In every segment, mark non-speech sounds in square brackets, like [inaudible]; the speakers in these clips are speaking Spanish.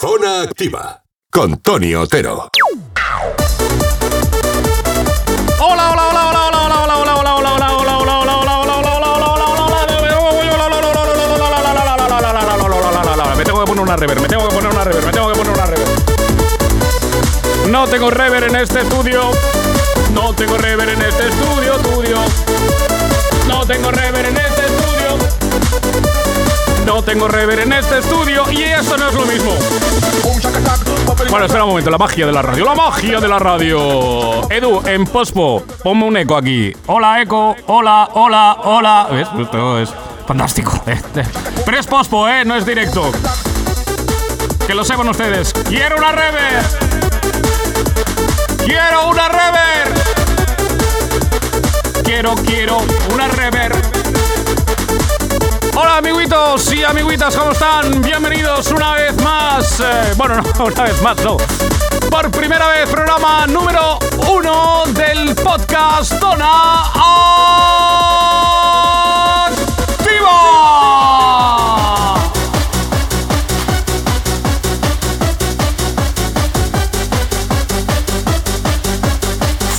Zona Activa con Tony Otero. Hola, hola, hola, hola, hola, hola, hola, hola, hola, hola, hola, hola, hola, hola, hola, Me tengo que poner una rever, me tengo que poner una rever, me tengo que poner una rever. No tengo rever en este estudio. No tengo rever en este estudio, estudio. No tengo rever en este estudio. No tengo rever en este estudio y esto no es lo mismo. Bueno, espera un momento, la magia de la radio, la magia de la radio. Edu, en pospo, ponme un eco aquí. Hola, eco, hola, hola, hola. ¿Ves? Esto es fantástico. Pero es pospo, ¿eh? No es directo. Que lo sepan ustedes. Quiero una rever. Quiero una rever. Quiero, quiero una rever. Hola amiguitos y amiguitas, ¿cómo están? Bienvenidos una vez más. Eh, bueno, no, [laughs] una vez más, no. Por primera vez, programa número uno del podcast Zona Activa.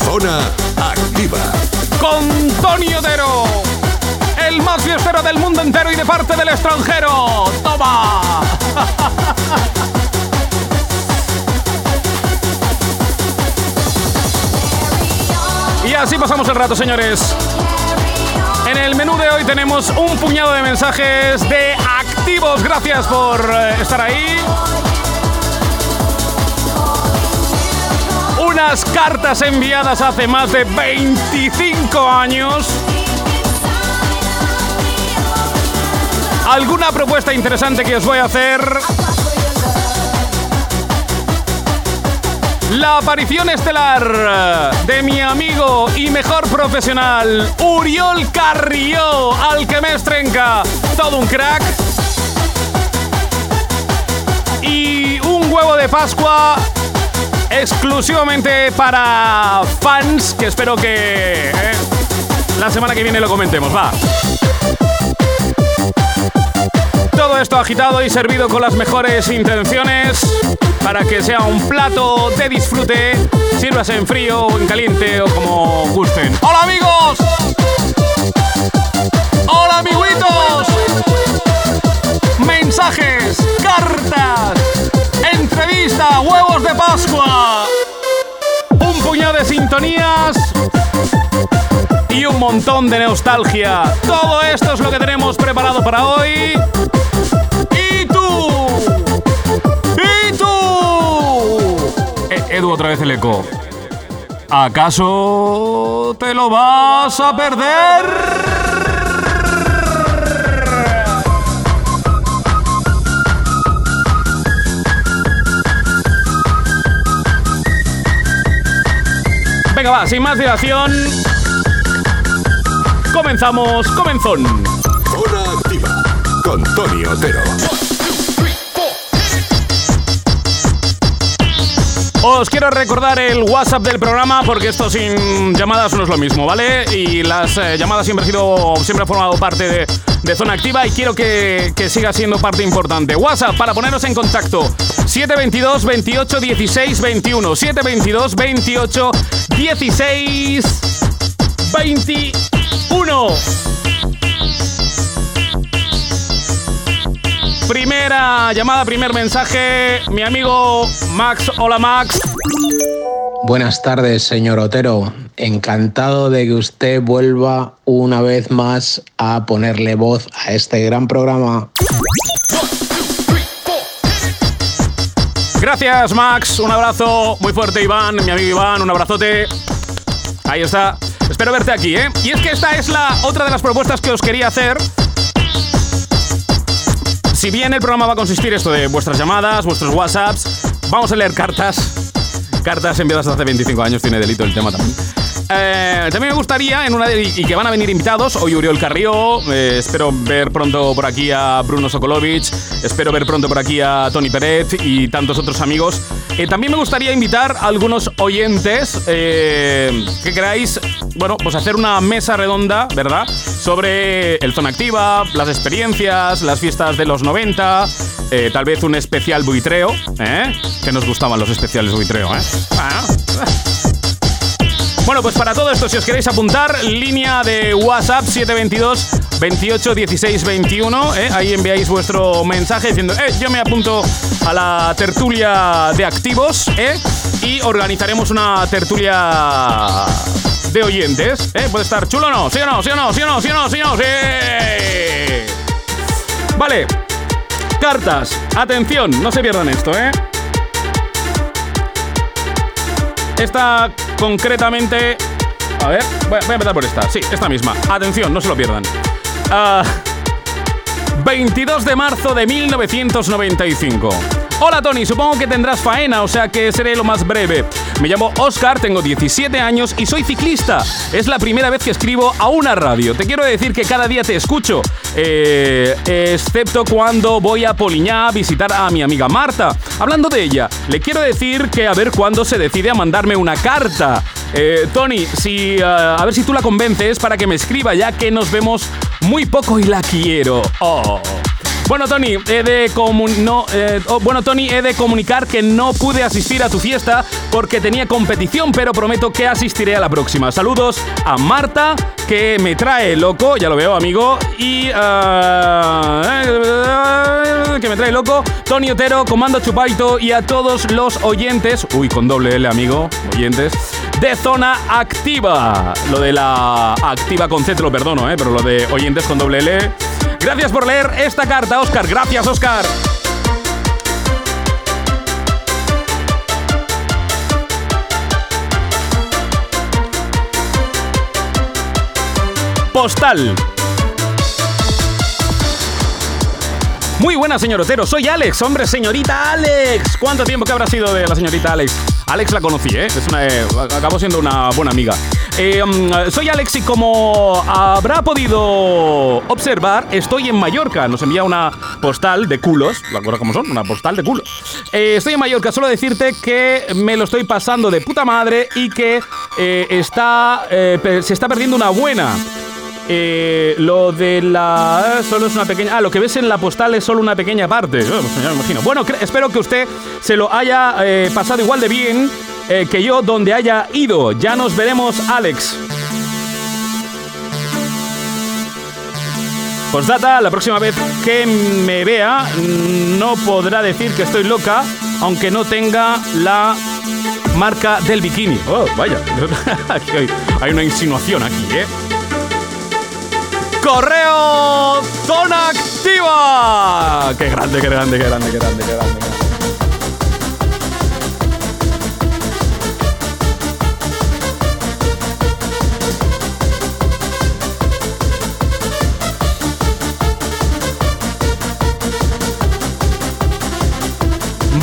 Zona Activa. Con Tony Otero del mundo entero y de parte del extranjero. ¡Toma! y así pasamos el rato, señores. En el menú de hoy tenemos un puñado de mensajes de activos. Gracias por eh, estar ahí. Unas cartas enviadas hace más de 25 años. Alguna propuesta interesante que os voy a hacer. La aparición estelar de mi amigo y mejor profesional, Uriol Carrió, al que me estrenca todo un crack. Y un huevo de Pascua exclusivamente para fans, que espero que eh, la semana que viene lo comentemos. Va. Todo esto agitado y servido con las mejores intenciones para que sea un plato de disfrute, sirvas en frío o en caliente o como gusten. ¡Hola amigos! ¡Hola amiguitos! Mensajes, cartas, entrevista, huevos de Pascua. Un puñado de sintonías y un montón de nostalgia. Todo esto es lo que tenemos preparado para hoy. ¿Y tú? ¿Y tú? Eh, Edu, otra vez el eco. ¿Acaso te lo vas a perder? Venga, va, sin más dilación, comenzamos, comenzón. Zona Activa con Tony Otero. Os quiero recordar el WhatsApp del programa porque esto sin llamadas no es lo mismo, ¿vale? Y las eh, llamadas siempre han sido, siempre han formado parte de, de Zona Activa y quiero que, que siga siendo parte importante. WhatsApp para poneros en contacto. 722 28 16 21. 722 28 16 21. Primera llamada, primer mensaje. Mi amigo Max. Hola Max. Buenas tardes, señor Otero. Encantado de que usted vuelva una vez más a ponerle voz a este gran programa. Gracias Max. Un abrazo muy fuerte Iván, mi amigo Iván. Un abrazote. Ahí está. Espero verte aquí, ¿eh? Y es que esta es la otra de las propuestas que os quería hacer si bien el programa va a consistir esto de vuestras llamadas, vuestros WhatsApps, vamos a leer cartas. Cartas enviadas hace 25 años, tiene delito el tema también. Eh, también me gustaría, en una de, y que van a venir invitados, hoy Uriol Carrió, eh, espero ver pronto por aquí a Bruno Sokolovic, espero ver pronto por aquí a Tony Pérez y tantos otros amigos. Eh, también me gustaría invitar a algunos oyentes eh, que queráis, bueno, pues hacer una mesa redonda, ¿verdad? Sobre el Zona Activa, las experiencias, las fiestas de los 90, eh, tal vez un especial buitreo. Que nos gustaban los especiales buitreo. Ah. Bueno, pues para todo esto, si os queréis apuntar, línea de WhatsApp 722 28 16 21. ¿eh? Ahí enviáis vuestro mensaje diciendo, eh, yo me apunto a la tertulia de activos ¿eh? y organizaremos una tertulia de oyentes. ¿eh? ¿Puede estar chulo o no? ¿Sí o no? ¿Sí o no? ¿Sí o no? ¿Sí o no? ¿Sí o no? ¡Sí! Vale. Cartas. Atención, no se pierdan esto, ¿eh? Esta concretamente... A ver, voy a, empezar por esta. Sí, esta misma. Atención, no se lo pierdan. Ah, 22 de marzo de 1995. Hola Tony, supongo que tendrás faena, o sea que seré lo más breve. Me llamo Oscar, tengo 17 años y soy ciclista. Es la primera vez que escribo a una radio. Te quiero decir que cada día te escucho, eh, excepto cuando voy a Poliñá a visitar a mi amiga Marta. Hablando de ella, le quiero decir que a ver cuándo se decide a mandarme una carta. Eh, Tony, si, eh, a ver si tú la convences para que me escriba, ya que nos vemos muy poco y la quiero. Oh. Bueno, Tony, he de no, eh, oh, bueno, Tony, he de comunicar que no pude asistir a tu fiesta porque tenía competición, pero prometo que asistiré a la próxima. Saludos a Marta, que me trae loco, ya lo veo, amigo, y eh, que me trae loco, Tony Otero, Comando Chupaito y a todos los oyentes, uy, con doble L, amigo, oyentes, de Zona Activa. Lo de la activa con C perdono, eh, pero lo de oyentes con doble L. Gracias por leer esta carta, Oscar. Gracias, Oscar. Postal. Muy buena, señor Otero. Soy Alex, hombre, señorita Alex. ¿Cuánto tiempo que habrá sido de la señorita Alex? Alex la conocí, ¿eh? Es una, eh, acabó siendo una buena amiga. Eh, mm, soy Alex y como habrá podido observar, estoy en Mallorca. Nos envía una postal de culos. ¿La acuerdas cómo son? Una postal de culos. Eh, estoy en Mallorca. Solo decirte que me lo estoy pasando de puta madre y que está, se está perdiendo una buena. Eh, lo de la. Solo es una pequeña. Ah, lo que ves en la postal es solo una pequeña parte. Oh, pues. Bueno, espero que usted se lo haya eh, pasado igual de bien eh, que yo donde haya ido. Ya nos veremos, Alex. Postdata, la próxima vez que me vea, no podrá decir que estoy loca, aunque no tenga la marca del bikini. Oh, vaya. [laughs] Hay una insinuación aquí, ¿eh? Correo Zona Activa. Qué grande, qué grande, qué grande, qué grande, qué grande.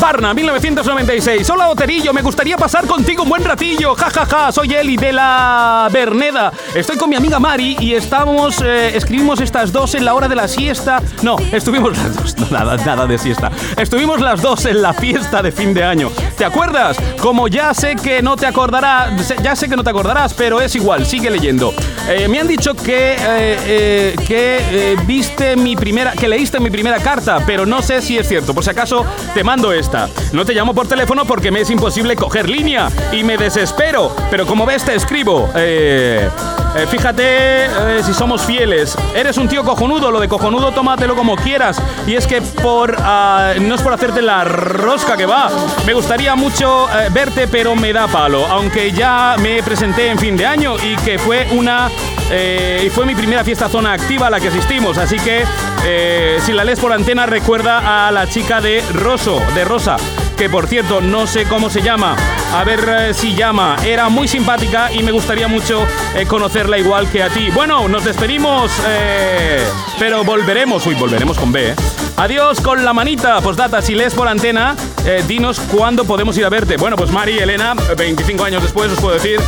Barna, 1996. Hola, Oterillo, me gustaría pasar contigo un buen ratillo. Ja, ja, ja, soy Eli de la Berneda. Estoy con mi amiga Mari y estamos, eh, escribimos estas dos en la hora de la siesta. No, estuvimos las dos, [laughs] nada, nada de siesta. Estuvimos las dos en la fiesta de fin de año. ¿Te acuerdas? Como ya sé que no te acordarás, ya sé que no te acordarás, pero es igual, sigue leyendo. Eh, me han dicho que, eh, eh, que viste mi primera, que leíste mi primera carta, pero no sé si es cierto. Por si acaso, te mando esta. No te llamo por teléfono porque me es imposible coger línea y me desespero. Pero como ves, te escribo. Eh, eh, fíjate eh, si somos fieles. Eres un tío cojonudo. Lo de cojonudo, tómatelo como quieras. Y es que por ah, no es por hacerte la rosca que va. Me gustaría mucho eh, verte, pero me da palo. Aunque ya me presenté en fin de año y que fue una y fue mi primera fiesta zona activa a la que asistimos, así que si la lees por antena recuerda a la chica de Rosso, de Rosa, que por cierto no sé cómo se llama, a ver eh, si llama, era muy simpática y me gustaría mucho eh, conocerla igual que a ti. Bueno, nos despedimos, eh, pero volveremos, uy, volveremos con B. Adiós con la manita, postdata, si lees por antena, dinos cuándo podemos ir a verte. Bueno, pues Mari Elena, 25 años después os puedo decir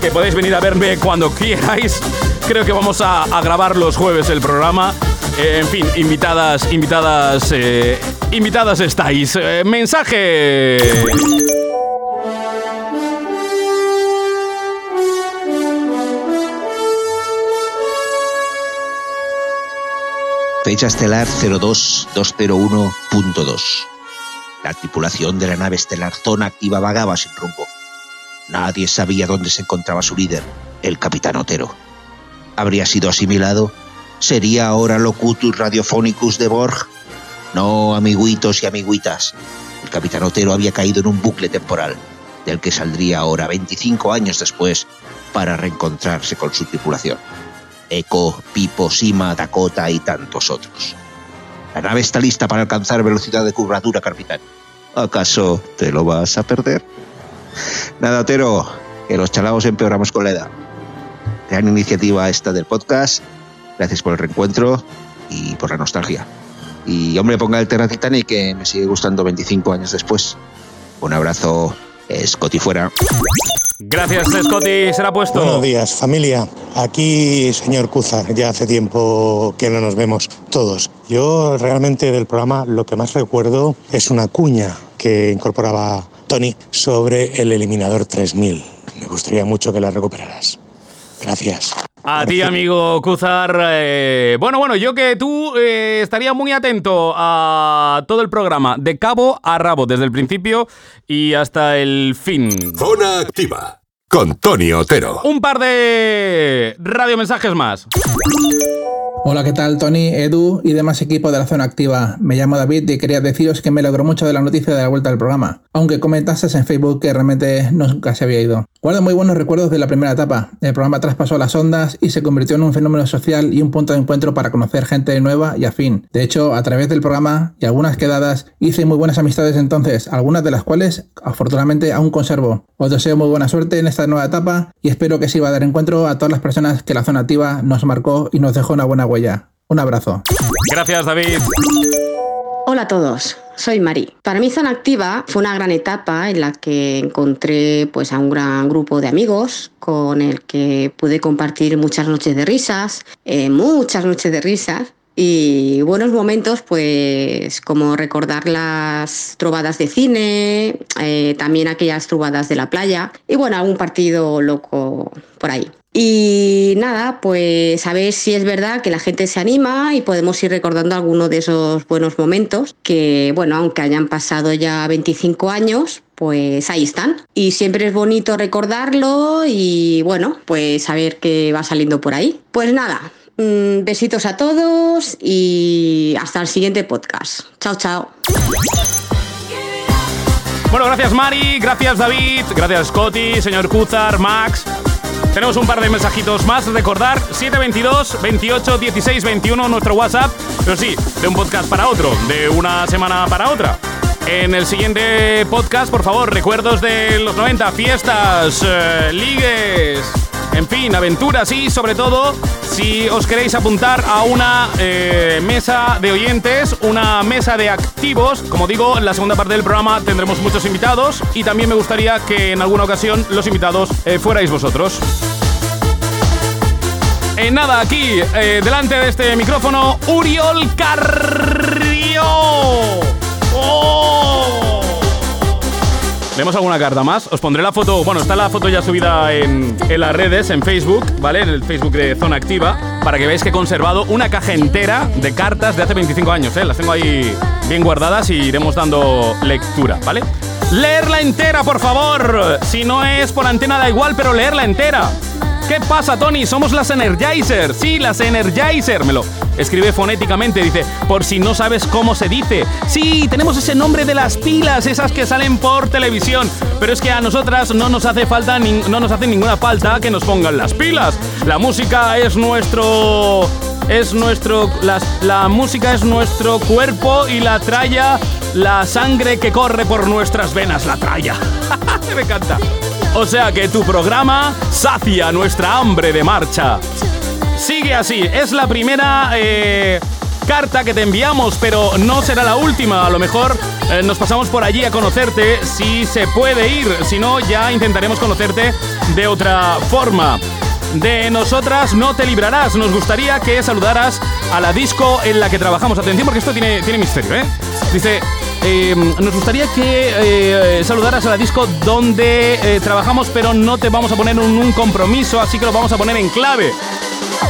que podéis venir a verme cuando [laughs] quieráis. Creo que vamos a, a grabar los jueves el programa. Eh, en fin, invitadas, invitadas, eh, invitadas estáis. Eh, mensaje. Fecha estelar 02201.2. La tripulación de la nave estelar Zona Activa vagaba sin rumbo. Nadie sabía dónde se encontraba su líder, el capitán Otero. ¿Habría sido asimilado? ¿Sería ahora locutus radiophonicus de Borg? No, amiguitos y amiguitas. El capitán Otero había caído en un bucle temporal, del que saldría ahora 25 años después para reencontrarse con su tripulación. Echo, Pipo, Sima, Dakota y tantos otros. La nave está lista para alcanzar velocidad de curvatura, capitán. ¿Acaso te lo vas a perder? Nada, Otero, que los chalaos empeoramos con la edad. Gran iniciativa esta del podcast. Gracias por el reencuentro y por la nostalgia. Y hombre, ponga el Terra Titanic que me sigue gustando 25 años después. Un abrazo, Scotty fuera. Gracias, Scotty. Será puesto. Buenos días, familia. Aquí, señor Cuza, ya hace tiempo que no nos vemos todos. Yo realmente del programa lo que más recuerdo es una cuña que incorporaba Tony sobre el eliminador 3000. Me gustaría mucho que la recuperaras. Gracias. A ti, amigo Cuzar. Eh, bueno, bueno, yo que tú eh, estaría muy atento a todo el programa, de cabo a rabo, desde el principio y hasta el fin. Zona Activa, con Tony Otero. Un par de radiomensajes más. Hola, ¿qué tal Tony, Edu y demás equipo de la zona activa? Me llamo David y quería deciros que me logró mucho de la noticia de la vuelta del programa, aunque comentaste en Facebook que realmente nunca se había ido. Guardo muy buenos recuerdos de la primera etapa. El programa traspasó las ondas y se convirtió en un fenómeno social y un punto de encuentro para conocer gente nueva y afín. De hecho, a través del programa y algunas quedadas hice muy buenas amistades entonces, algunas de las cuales afortunadamente aún conservo. Os deseo muy buena suerte en esta nueva etapa y espero que sirva a dar encuentro a todas las personas que la zona activa nos marcó y nos dejó una buena huella. Un abrazo. Gracias, David. Hola a todos, soy Mari. Para mí Zona Activa fue una gran etapa en la que encontré pues, a un gran grupo de amigos con el que pude compartir muchas noches de risas, eh, muchas noches de risas y buenos momentos, pues como recordar las trovadas de cine, eh, también aquellas trovadas de la playa y bueno, algún partido loco por ahí. Y nada, pues a ver si es verdad que la gente se anima y podemos ir recordando algunos de esos buenos momentos que, bueno, aunque hayan pasado ya 25 años, pues ahí están. Y siempre es bonito recordarlo y, bueno, pues saber qué va saliendo por ahí. Pues nada, mm, besitos a todos y hasta el siguiente podcast. Chao, chao. Bueno, gracias Mari, gracias David, gracias Scotty, señor Cuzar, Max. Tenemos un par de mensajitos más. Recordar 722 28 16 21 nuestro WhatsApp. Pero sí, de un podcast para otro, de una semana para otra. En el siguiente podcast, por favor, recuerdos de los 90, fiestas, eh, ligues, en fin, aventuras y sobre todo, si os queréis apuntar a una eh, mesa de oyentes, una mesa de activos, como digo, en la segunda parte del programa tendremos muchos invitados y también me gustaría que en alguna ocasión los invitados eh, fuerais vosotros. En nada, aquí, delante de este micrófono, Uriol Carrillo. ¿Vemos alguna carta más? Os pondré la foto, bueno, está la foto ya subida en, en, las redes, en Facebook, ¿vale? En el Facebook de Zona Activa, para que veáis que he conservado una caja entera de cartas de hace 25 años, ¿eh? Las tengo ahí bien guardadas y iremos dando lectura, ¿vale? Leerla entera, por favor. Si no es por antena da igual, pero leerla entera. ¿Qué pasa, Tony? Somos las Energizer. Sí, las Energizer. Me lo escribe fonéticamente. Dice, por si no sabes cómo se dice. Sí, tenemos ese nombre de las pilas, esas que salen por televisión. Pero es que a nosotras no nos hace falta, no nos hace ninguna falta que nos pongan las pilas. La música es nuestro es nuestro. La, música es nuestro cuerpo y la tralla, la sangre que corre por nuestras venas, la tralla. [laughs] Me encanta. O sea que tu programa sacia nuestra hambre de marcha. Sigue así, es la primera eh, carta que te enviamos, pero no será la última. A lo mejor eh, nos pasamos por allí a conocerte si se puede ir. Si no, ya intentaremos conocerte de otra forma. De nosotras no te librarás. Nos gustaría que saludaras a la disco en la que trabajamos. Atención porque esto tiene, tiene misterio, ¿eh? Dice, eh, nos gustaría que eh, saludaras a la disco donde eh, trabajamos, pero no te vamos a poner un, compromiso, así que lo vamos a poner en clave.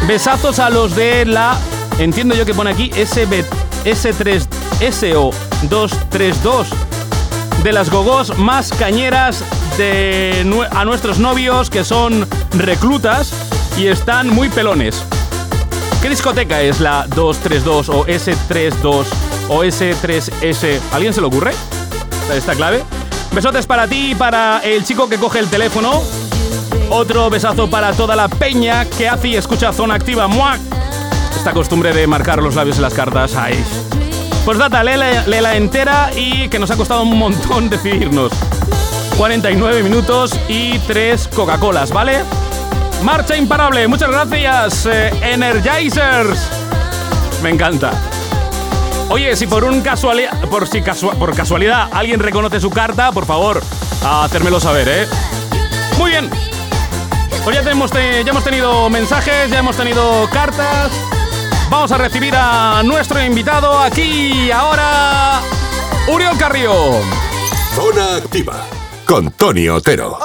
Besazos a los de la entiendo yo que pone aquí SB, S3, SO232 de las gogos más cañeras de a nuestros novios que son reclutas y están muy pelones. ¿Qué discoteca es la 232 o S32 o S3S? ¿Alguien se le ocurre? Esta clave. Besotes para ti y para el chico que coge el teléfono. Otro besazo para toda la peña que hace y escucha Zona Activa. ¡Muac! Esta costumbre de marcar los labios en las cartas. ¡Ay! Pues data, léela, léela entera y que nos ha costado un montón [laughs] decidirnos. 49 minutos y 3 Coca-Colas, ¿vale? Marcha imparable, muchas gracias, eh, Energizers. Me encanta. Oye, si por un casualidad, por si por casualidad alguien reconoce su carta, por favor, hacérmelo saber, ¿eh? Muy bien. Pues ya, tenemos, te- ya hemos tenido mensajes, ya hemos tenido cartas. Vamos a recibir a nuestro invitado aquí ahora, Uriol Carrillo. Zona Activa con Tony Otero.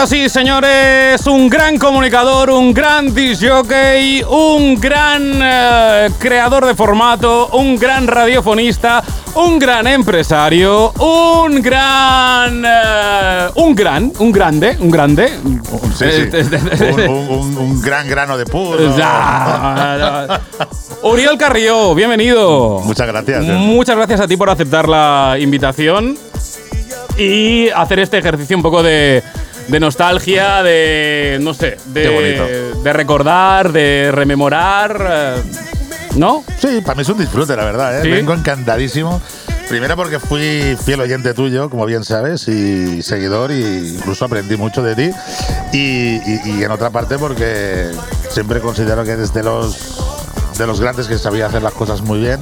Señoras y señores, un gran comunicador, un gran disc jockey, un gran eh, creador de formato, un gran radiofonista, un gran empresario, un gran... eh, un gran, un grande, un grande. Sí, sí. Eh, un, un- un- gran grano de puro. Uriel Carrillo, bienvenido. Muchas gracias. Muchas gracias a ti por aceptar la invitación y hacer este ejercicio un poco de, de nostalgia, de, no sé, de, de recordar, de rememorar, eh, ¿no? Sí, para mí es un disfrute, la verdad. ¿eh? ¿Sí? Vengo encantadísimo. Primero porque fui fiel oyente tuyo, como bien sabes, y seguidor, y incluso aprendí mucho de ti. Y, y- y en otra parte porque siempre considero que eres de los, de los grandes que sabía hacer las cosas muy bien.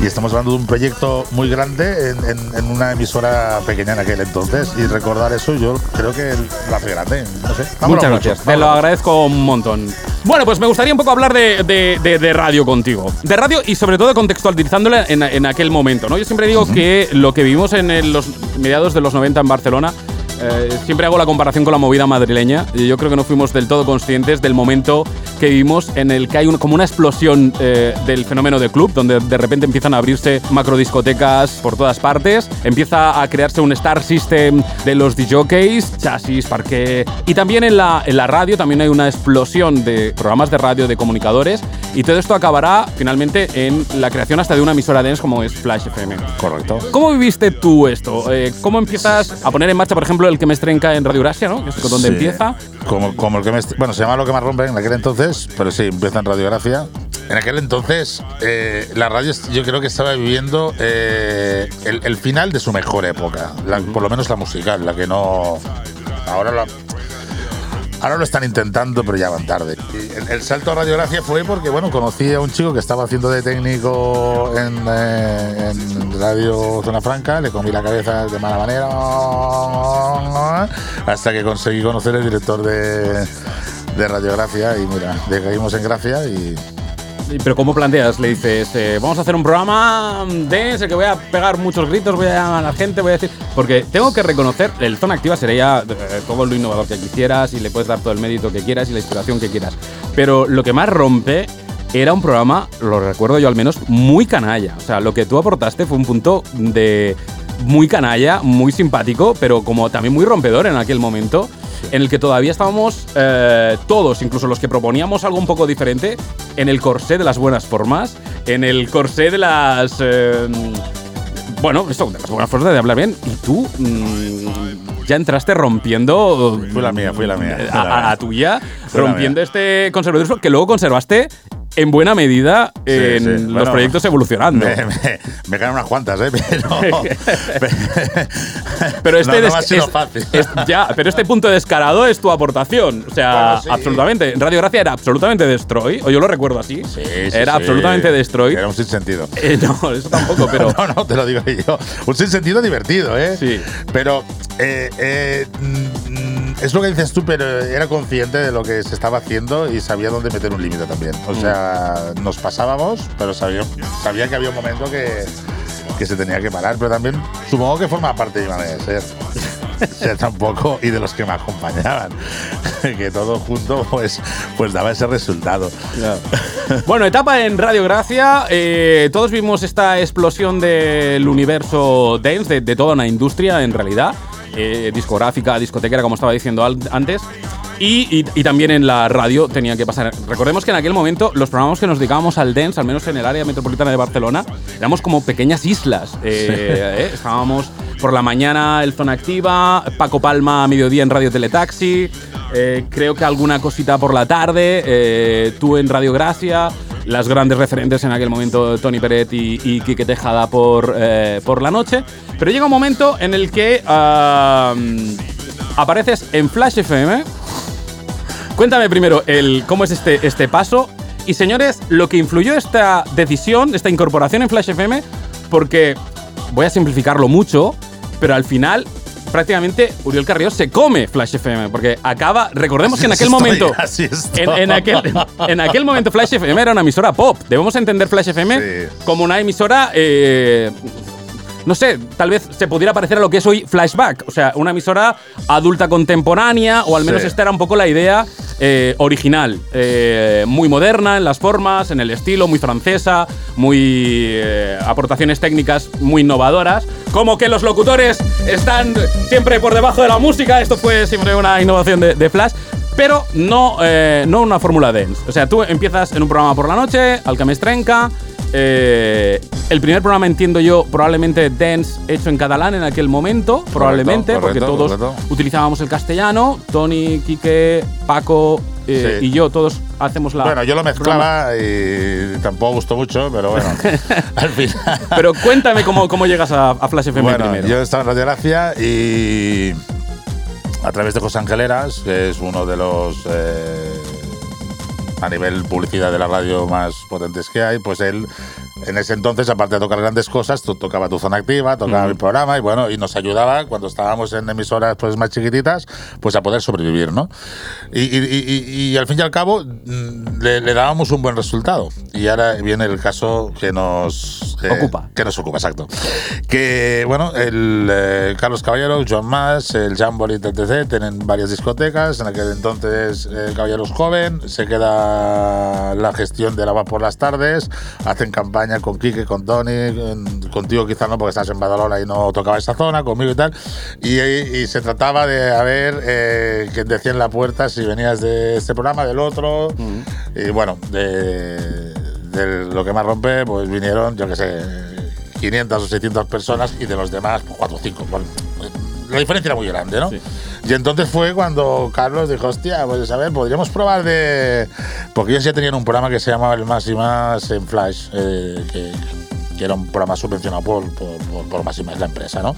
Y estamos hablando de un proyecto muy grande en, en- en una emisora pequeña en aquel entonces. Y recordar eso yo creo que lo hace grande. No sé. Muchas mucho, gracias, te lo agradezco un montón. Bueno, pues me gustaría un poco hablar de, de- de- de radio contigo. De radio y sobre todo contextualizándola en, en aquel momento, ¿no? Yo siempre digo que lo que vivimos en el- los mediados de los 90 en Barcelona, eh, siempre hago la comparación con la movida madrileña. Y yo creo que no fuimos del todo conscientes del momento que vivimos en el que hay un- como una explosión eh, del fenómeno de club, donde de repente empiezan a abrirse macrodiscotecas por todas partes, empieza a crearse un star system de los DJs, chasis, parque. Y también en la, en la radio también hay una explosión de programas de radio, de comunicadores, y todo esto acabará finalmente en la creación hasta de una emisora dance como es Flash FM. Correcto. ¿Cómo viviste tú esto? Eh, ¿Cómo empiezas a poner en marcha, por ejemplo, el que me estrenca en Radio Gracia, ¿no? Que es donde Sí. empieza. Como, como el que me. Bueno, se llama Lo que más rompe en aquel entonces, pero sí, empieza en Radiografía. En aquel entonces, eh, la radio yo creo que estaba viviendo eh, el, el final de su mejor época, la- por lo menos la musical, la que no. Ahora la. Ahora lo están intentando, pero ya van tarde. El, salto a radiografía fue porque, bueno, conocí a un chico que estaba haciendo de técnico en, eh, en Radio Zona Franca, le comí la cabeza de mala manera, hasta que conseguí conocer el director de, de radiografía y mira, le caímos en gracia Y- Pero ¿cómo planteas? Le dices, eh, vamos a hacer un programa de ese que voy a pegar muchos gritos, voy a llamar a la gente, voy a decir... Porque tengo que reconocer, el Zona Activa sería eh, todo lo innovador que quisieras y le puedes dar todo el mérito que quieras y la inspiración que quieras. Pero lo que más rompe era un programa, lo recuerdo yo al menos, muy canalla. O sea, lo que tú aportaste fue un punto de muy canalla, muy simpático, pero como también muy rompedor en aquel momento en el que todavía estábamos eh, todos, incluso los que proponíamos algo un poco diferente, en el corsé de las buenas formas, en el corsé de las... eh, bueno, esto, de las buenas formas de hablar bien. Y tú mm, ya entraste rompiendo... Fue la mía, fue la mía, A, tuya, rompiendo este conservadurismo que luego conservaste en buena medida en sí. los Bueno, proyectos evolucionando. Me, me, me caen unas cuantas, ¿eh? [laughs] Pero, [laughs] Pero este no, no es- fácil. es- ya, pero este punto descarado es tu aportación. O sea, Bueno, sí. absolutamente. En Radio Gracia era absolutamente destroy, o yo lo recuerdo así. Sí, sí, era absolutamente destroy. Era un sinsentido. Eh, no, eso tampoco, pero. [laughs] No, no, te lo digo yo. Un sinsentido divertido, ¿eh? Sí. Pero eh, eh, mm, es lo que dices tú, pero era consciente de lo que se estaba haciendo y sabía dónde meter un límite también. Mm. O sea, nos pasábamos, pero sabía, sabía que había un momento que, que se tenía que parar. Pero también supongo que forma parte de mi manera de ser. [laughs] O sea, tampoco, y de los que me acompañaban. [laughs] que todo junto pues, pues daba ese resultado. [laughs] Bueno, etapa en Radio Gracia. eh, todos vimos esta explosión del universo dance, de, de toda una industria en realidad. Eh, discográfica, discotequera, como estaba diciendo antes. Y, y- y también en la radio tenía que pasar. Recordemos que en aquel momento los programas que nos dedicábamos al dance, al menos en el área metropolitana de Barcelona, éramos como pequeñas islas. Eh, eh, estábamos por la mañana el Zona Activa, Paco Palma a mediodía en Radio Teletaxi, eh, creo que alguna cosita por la tarde, tú en Radio Gracia, las grandes referentes en aquel momento, Tony Peret y, y Quique Tejada por, eh, por la noche. Pero llega un momento en el que apareces en Flash FM. Cuéntame primero el, cómo es este, este paso. Y señores, lo que influyó esta decisión, esta incorporación en Flash FM, porque voy a simplificarlo mucho, pero al final prácticamente Uriel Carrió se come Flash FM, porque acaba, recordemos que en aquel estoy, momento, en, en aquel, en aquel momento Flash FM era una emisora pop. Debemos entender Flash FM Sí. como una emisora eh, no sé, tal vez se pudiera parecer a lo que es hoy Flashback, o sea, una emisora adulta contemporánea, o al menos Sí. esta era un poco la idea eh, original, eh, muy moderna en las formas, en el estilo, muy francesa, muy eh, aportaciones técnicas muy innovadoras, como que los locutores están siempre por debajo de la música, esto fue siempre una innovación de, de Flash. Pero no, eh, no una fórmula dance. O sea, tú empiezas en un programa por la noche, Alcamestrenca, eh, el primer programa, entiendo yo, probablemente dance hecho en catalán en aquel momento, probablemente, porque todos correcto. utilizábamos el castellano. Tony, Quique, Paco eh, Sí. y yo, todos hacemos la. Bueno, yo lo mezclaba y tampoco gustó mucho, pero bueno, [laughs] al final. Pero cuéntame cómo, cómo llegas a, a Flash FM Bueno, primero. yo estaba en Radio Gracia y a través de José Angeleras, que es uno de los eh, a nivel publicidad de la radio más potentes que hay, pues él en ese entonces, aparte de tocar grandes cosas, to- tocaba tu zona activa, tocaba mi programa y bueno, y nos ayudaba cuando estábamos en emisoras pues más chiquititas, pues a poder sobrevivir, ¿no? Y, y- y- y- al fin y al cabo mm, le, le dábamos un buen resultado. Y ahora viene el caso que nos eh, Ocupa. Que nos ocupa, exacto. Que bueno, el eh, Carlos Caballero, Joan Mas, el Jamboree TTC tienen varias discotecas. En aquel entonces eh, Caballero es joven, se queda la gestión de la va por las tardes, hacen campaña con Quique, con Tony, con- contigo quizás no porque estás en Badalona y no tocaba esa zona, conmigo y tal. Y, y se trataba de a ver eh, quién decía en la puerta si venías de este programa, del otro. Y bueno, de, de lo que más rompe, pues vinieron, yo qué sé, 500 o 600 personas y de los demás, pues 4 o 5. Bueno, la diferencia era muy grande, ¿no? Sí. Y entonces fue cuando Carlos dijo, hostia, pues a ver, podríamos probar de... Porque ellos ya tenían un programa que se llamaba El Más y Más en Flash, eh, que, que era un programa subvencionado por, por, por, por Más y Más, la empresa, ¿no?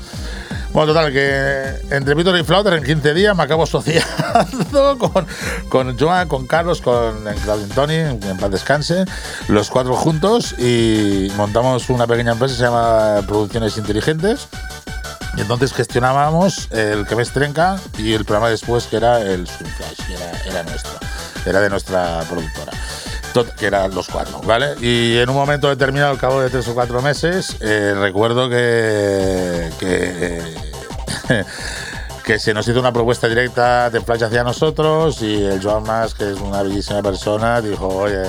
Bueno, total, que entre Víctor y Flauter en 15 días me acabo asociando [laughs] con, con Joan, con Carlos, con Claudio Tony, en paz descanse, los cuatro juntos y montamos una pequeña empresa que se llama Producciones Inteligentes. Y entonces gestionábamos el que me estrenca y el programa después que era el Swing Flash, que era, era nuestro, era de nuestra productora. Que eran los cuatro, ¿vale? Y en un momento determinado, al cabo de tres o cuatro meses, eh, recuerdo que, que, [laughs] que se nos hizo una propuesta directa de Flash hacia nosotros y el Joan Mas, que es una bellísima persona, dijo, oye,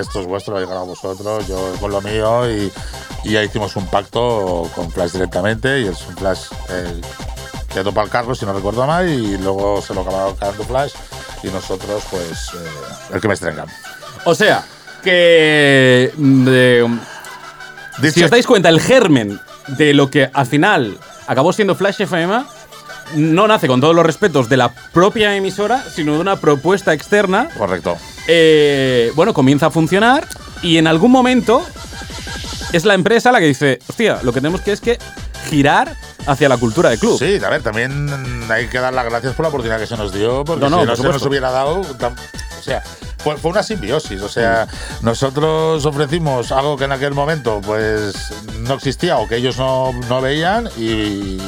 esto es vuestro, lo llegará a vosotros, yo con lo mío y, y ya hicimos un pacto con Flash directamente y el Flash eh, quedó para el Carlos, si no recuerdo mal, y luego se lo acabaron quedando Flash y nosotros, pues, eh, el que me estrenga. O sea, que. mm, de- si os dais cuenta, el germen de lo que al final acabó siendo Flash FM no nace con todos los respetos de la propia emisora, sino de una propuesta externa Correcto. eh, bueno, comienza a funcionar y en algún momento es la empresa la que dice, hostia, lo que tenemos que es que girar hacia la cultura de club. Sí, a ver, también hay que dar las gracias por la oportunidad que se nos dio, porque No, no, si por no se nos hubiera dado, o sea, fue, fue una simbiosis, o sea, nosotros ofrecimos algo que en aquel momento pues no existía o que ellos no, no veían y,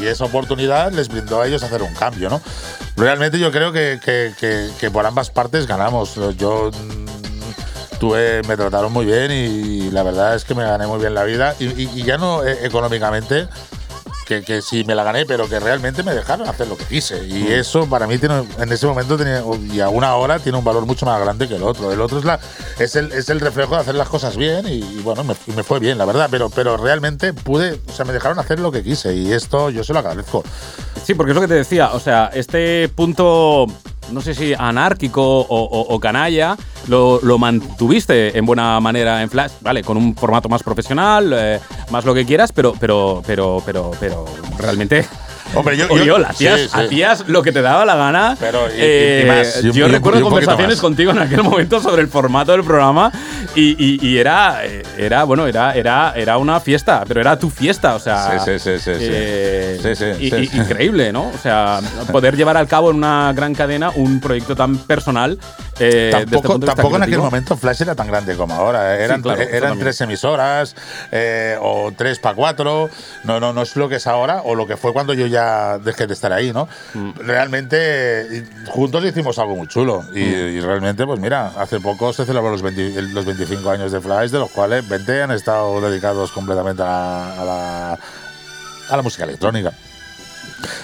y esa oportunidad les brindó a ellos hacer un cambio, ¿no? Realmente yo creo que, que- que- que por ambas partes ganamos. Yo mm, tuve, me trataron muy bien y la verdad es que me gané muy bien la vida y, y- y ya no eh, económicamente que, que sí me la gané, pero que realmente me dejaron hacer lo que quise. Y eso para mí tiene, en ese momento tenía, y a una hora tiene un valor mucho más grande que el otro. El otro es la es el, es el reflejo de hacer las cosas bien y, bueno, me, me fue bien, la verdad. Pero, pero realmente pude, o sea, me dejaron hacer lo que quise y esto yo se lo agradezco. Sí, porque es lo que te decía, o sea, este punto, no sé si anárquico o, canalla, lo, lo mantuviste en buena manera en Flash, vale, con un formato más profesional, eh, más lo que quieras, pero, pero, pero, pero, pero realmente. Hombre, yo, hacías, sí, sí. hacías lo que te daba la gana. Pero, y- y- y Eh, más, yo recuerdo conversaciones contigo en aquel momento sobre el formato del programa y, y- era, eh, era, bueno, era, era, era una fiesta, pero era tu fiesta, o sea. Sí, sí, sí, eh. Increíble, ¿no? O sea, poder llevar al cabo en una gran cadena un proyecto tan personal. eh, Tampoco, en aquel momento Flash era tan grande como ahora. Eran, claro, eran tres emisoras o tres para cuatro. No, no, no es lo que es ahora o lo que fue cuando yo ya dejé de estar ahí, ¿no? Mm. Realmente juntos hicimos algo muy chulo y, Mm. y realmente, pues mira, hace poco se celebró los, 20 el- los 25 años de Flash, de los cuales 20 han estado dedicados completamente a la, a la, a la música electrónica.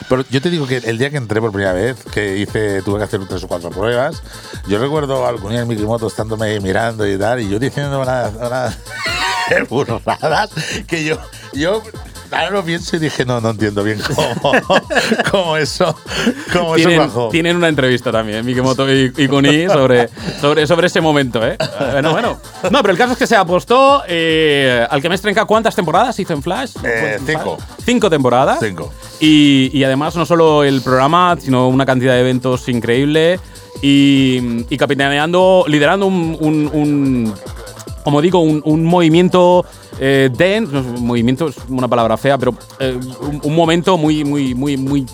Pero yo te digo que el día que entré por primera vez, que hice, tuve que hacer tres o cuatro pruebas, yo recuerdo a algún en Mikimoto estándome ahí mirando y tal, y yo diciendo unas, unas [laughs] burradas que yo, yo ahora lo pienso y dije, no, no entiendo bien cómo, [laughs] cómo eso, cómo eso bajó. tienen una entrevista también, Mikimoto y, y Kuni, sobre, sobre, sobre ese momento, ¿eh? Bueno, bueno. No, pero el caso es que se apostó eh, al que me estrenca cuántas temporadas hizo en Flash. Eh, ¿Cuántas? cinco. Cinco temporadas. Cinco. Y, y además no solo el programa, sino una cantidad de eventos increíble y, y capitaneando, liderando un, un- un- como digo, un, movimiento eh, dance, un movimiento es una palabra fea, pero eh, un, un momento muy, muy, muy, muy,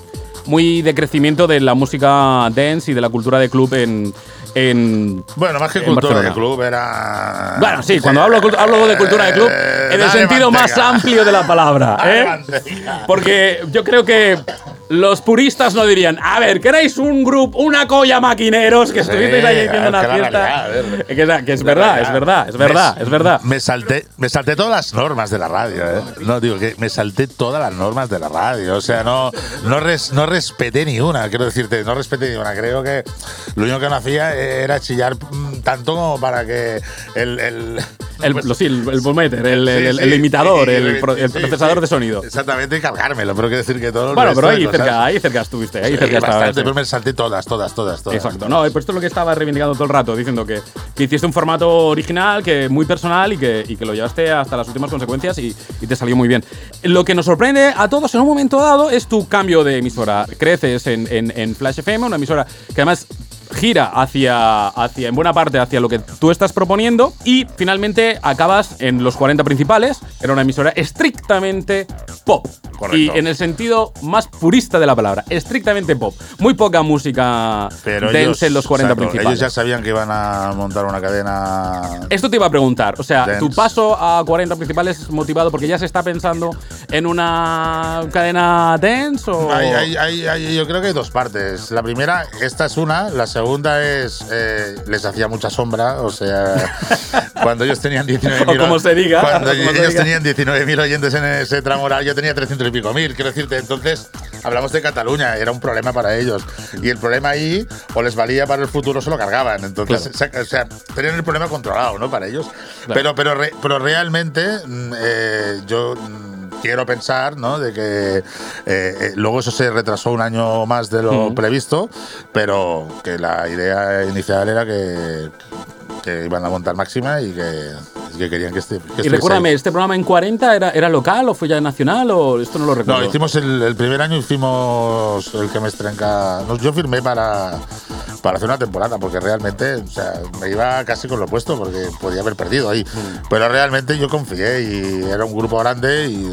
muy de crecimiento de la música dance y de la cultura de club en, en Bueno, más que cultura de club era. Bueno, sí, cuando hablo, hablo de cultura de club, Eh, en el sentido más amplio de la palabra. ¿eh? Porque yo creo que los puristas no dirían, a ver, ¿queréis un grupo, una colla maquineros que estuvisteis ahí haciendo una fiesta? Que, es- verdad, es verdad, es verdad, Me- es verdad. Me salté, me salté todas las normas de la radio, ¿eh? No, digo que me salté todas las normas de la radio. O sea, no, no, res- no respeté ni una, quiero decirte, no respeté ni una. Creo que lo único que no hacía era chillar mm, tanto como para que el. el El, lo- sí, el, el el, el- Sí, el- sí, el imitador, el, procesador de sonido. Exactamente, y cargármelo, pero quiero decir que todo Bueno, pero ahí cerca, cerca, ahí cerca estuviste, ahí cerca estaba bastante, ese. pero me salté todas, todas, todas, todas. Exacto, no, pues esto es lo que estaba reivindicando todo el rato, diciendo que, que hiciste un formato original, que muy personal y que, y que lo llevaste hasta las últimas consecuencias y, y te salió muy bien. Lo que nos sorprende a todos en un momento dado es tu cambio de emisora. Creces en, en- en Flash FM, una emisora que además gira hacia, hacia, en buena parte, hacia lo que tú estás proponiendo y finalmente acabas en los 40 principales. Era una emisora estrictamente pop. Correcto. Y en el sentido más purista de la palabra, estrictamente pop. Muy poca música Pero dance ellos, en los 40 exacto, principales. ellos ya sabían que iban a montar una cadena. Esto te iba a preguntar, o sea, tu paso a 40 principales es motivado porque ya se está pensando en una cadena dance o hay- hay- hay- yo creo que hay dos partes. La primera, esta es una. La segunda es. eh, les hacía mucha sombra. O sea, [laughs] cuando ellos tenían 19.000. O como se diga, Cuando o [laughs] como se ellos diga. tenían 19.000 oyentes en ese tramo horario, yo tenía 300 y pico mil. Quiero decirte, entonces, hablamos de Cataluña. Era un problema para ellos. Y el problema ahí, o les valía para el futuro, se lo cargaban. Entonces, o sea, tenían el problema controlado, ¿no? Para ellos. Pero, pero, pero realmente, mm, eh, yo. Mm, Quiero pensar, ¿no? De que eh, eh, luego eso se retrasó un año más de lo previsto, pero que la idea inicial era que, que iban a montar máxima y que, que querían que, este, que Y recuérdame, ahí. ¿este programa en 40 era, era local o fue ya nacional o esto no lo recuerdo? No, hicimos el, el primer año hicimos el que me estrenca. no, yo firmé para, para hacer una temporada, porque realmente, o sea, me iba casi con lo opuesto, porque podía haber perdido ahí. Pero realmente yo confié y era un grupo grande y,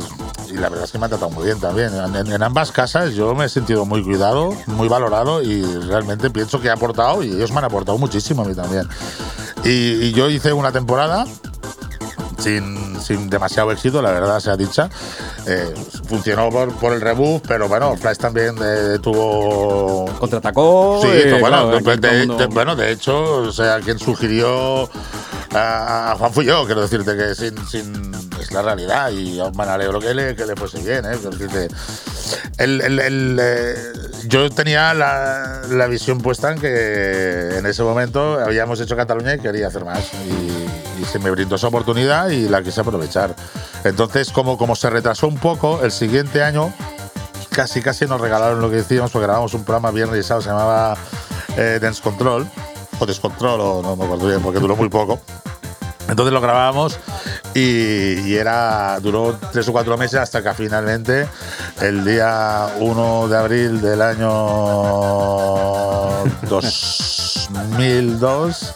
y la verdad es que me han tratado muy bien también. En, en ambas casas yo me he sentido muy cuidado, muy valorado y realmente pienso que he aportado y ellos me han aportado muchísimo a mí también. Y, y yo hice una temporada sin, sin demasiado éxito, la verdad sea dicha. Eh, funcionó por, por el reboot, pero bueno, Flash también eh, tuvo. Contraatacó. Sí, eh, bueno, claro, de, mundo- bueno, de hecho, o sea, quien sugirió a, a Juan fui yo, quiero decirte que sin, sin es la realidad y a un me alegro que le, que le fuese bien, ¿eh? Quiero decirte, eh, yo tenía la, visión puesta en que en ese momento habíamos hecho Cataluña y quería hacer más. Y, y se me brindó esa oportunidad y la quise aprovechar. Entonces, como, como se retrasó un poco, el siguiente año casi casi nos regalaron lo que decíamos, porque grabamos un programa viernes y sábado, se llamaba eh, Dance Control, o Descontrol, o no me acuerdo bien, porque duró muy poco. Entonces lo grabábamos y, y era duró tres o cuatro meses hasta que finalmente el día 1 de abril del año [laughs] 2002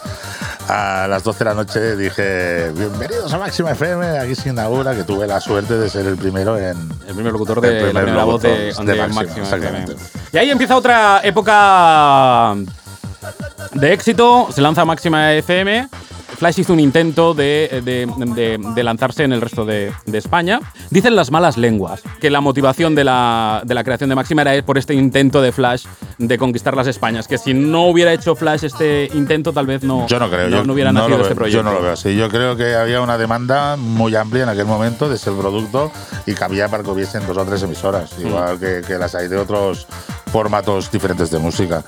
a las 12 de la noche dije bienvenidos a Máxima FM aquí se inaugura que tuve la suerte de ser el primero en El primer locutor de la primer voz de, locutor de de Máxima, Máxima exactamente. FM. Y ahí empieza otra época de éxito. Se lanza Máxima FM. Flash hizo un intento de, de- lanzarse en el resto de, España. Dicen las malas lenguas que la motivación de la, la creación de Máxima era por este intento de Flash de conquistar las Españas. Que si no hubiera hecho Flash este intento, tal vez no, Yo no creo. no, yo no hubiera nacido lo este veo- proyecto. Yo no lo veo así. Yo creo que había una demanda muy amplia en aquel momento de ese producto y cabía para que hubiesen dos o tres emisoras, Mm. igual que, que las hay de otros formatos diferentes de música.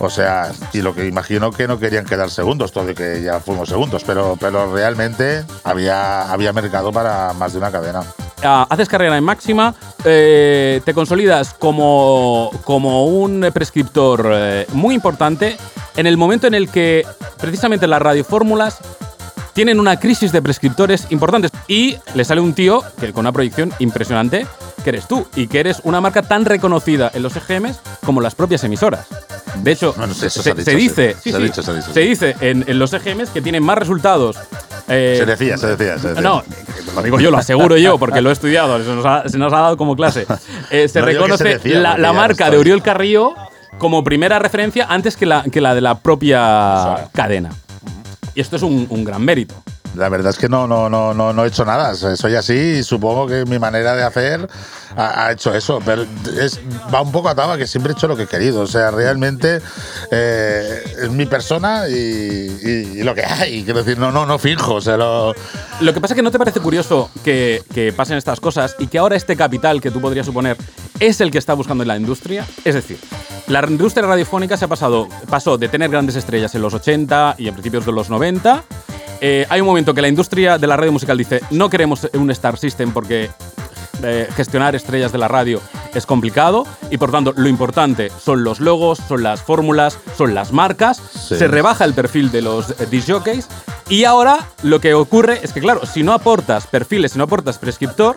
O sea, y lo que imagino que no querían quedar segundos, todo y que ya fuimos segundos, pero, pero realmente había, había mercado para más de una cadena. Ah, haces carrera en máxima, eh, te consolidas como, como un prescriptor eh, muy importante en el momento en el que precisamente las radiofórmulas tienen una crisis de prescriptores importantes y le sale un tío que con una proyección impresionante que eres tú y que eres una marca tan reconocida en los EGMs como las propias emisoras. De hecho, se, dice, Se dice en, en los EGMs que tienen más resultados. eh, Se decía, se decía, se decía. no, lo digo yo, lo aseguro yo, porque lo he estudiado, se nos ha, se nos ha dado como clase. [laughs] Eh, se No reconoce se decía, la, la marca de Oriol Carrillo como primera referencia antes que la, que la de la propia cadena. Y esto es un, un gran mérito. La verdad es que no, no, no, no, no he hecho nada. Soy así y supongo que mi manera de hacer ha, ha hecho eso. Pero es, va un poco atado a que siempre he hecho lo que he querido. O sea, realmente eh, es mi persona y, y- y lo que hay. Quiero decir, no, no, no finjo. O sea, lo, Lo que pasa es que no te parece curioso que, que pasen estas cosas y que ahora este capital que tú podrías suponer es el que está buscando en la industria. Es decir, la industria radiofónica se ha pasado, pasó de tener grandes estrellas en los 80 y a principios de los 90. Eh, hay un momento que la industria de la radio musical dice, no queremos un Star System porque eh, gestionar estrellas de la radio es complicado y por tanto lo importante son los logos, son las fórmulas, son las marcas. Sí. Se rebaja el perfil de los eh, disc jockeys y ahora lo que ocurre es que claro, si no aportas perfiles, si no aportas prescriptor,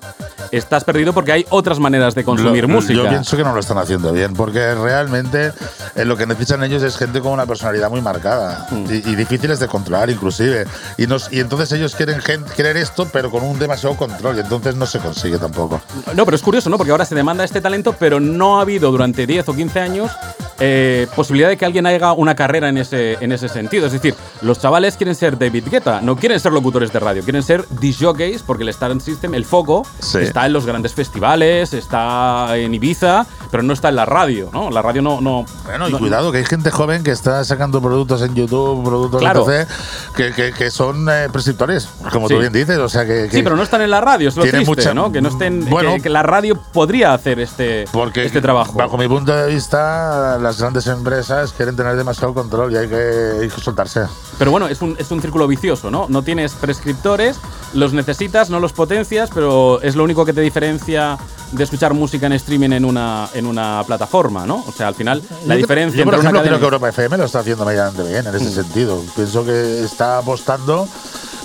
estás perdido porque hay otras maneras de consumir Lo- música. Yo pienso que no lo están haciendo bien, porque realmente eh, lo que necesitan ellos es gente con una personalidad muy marcada Hmm. y, y difíciles de controlar, inclusive. Y, nos, y entonces ellos quieren gente, querer esto, pero con un demasiado control, y entonces no se consigue tampoco. No, pero es curioso, ¿no? Porque ahora se demanda este talento, pero no ha habido durante 10 o 15 años eh, posibilidad de que alguien haga una carrera en ese, en ese sentido. Es decir, los chavales quieren ser David Guetta, no quieren ser locutores de radio, quieren ser disc jockeys porque el Star System, el foco, Sí. está en los grandes festivales, está en Ibiza, pero no está en la radio, ¿no? La radio no. no Bueno, y no- cuidado, que hay gente joven que está sacando productos en YouTube, productos Claro. en PC, que, que, que son eh, prescriptores, como Sí. tú bien dices. O sea, que, que- Sí, pero no están en la radio, es lo Tiene triste, mucha- ¿no? Que no estén. Bueno. que, la radio podría hacer este, Porque, este trabajo. bajo mi punto de vista, las grandes empresas quieren tener demasiado control y hay que, hay que soltarse. Pero bueno, es un, es un círculo vicioso, ¿no? No tienes prescriptores, los necesitas, no los potencias, pero es lo único que te diferencia de escuchar música en streaming en una, en una plataforma, ¿no? O sea, al final, la Yo- diferencia Yo, por entre una ejemplo, cadena creo que Europa FM lo está haciendo medianamente bien en ese sentido. Pienso que está apostando.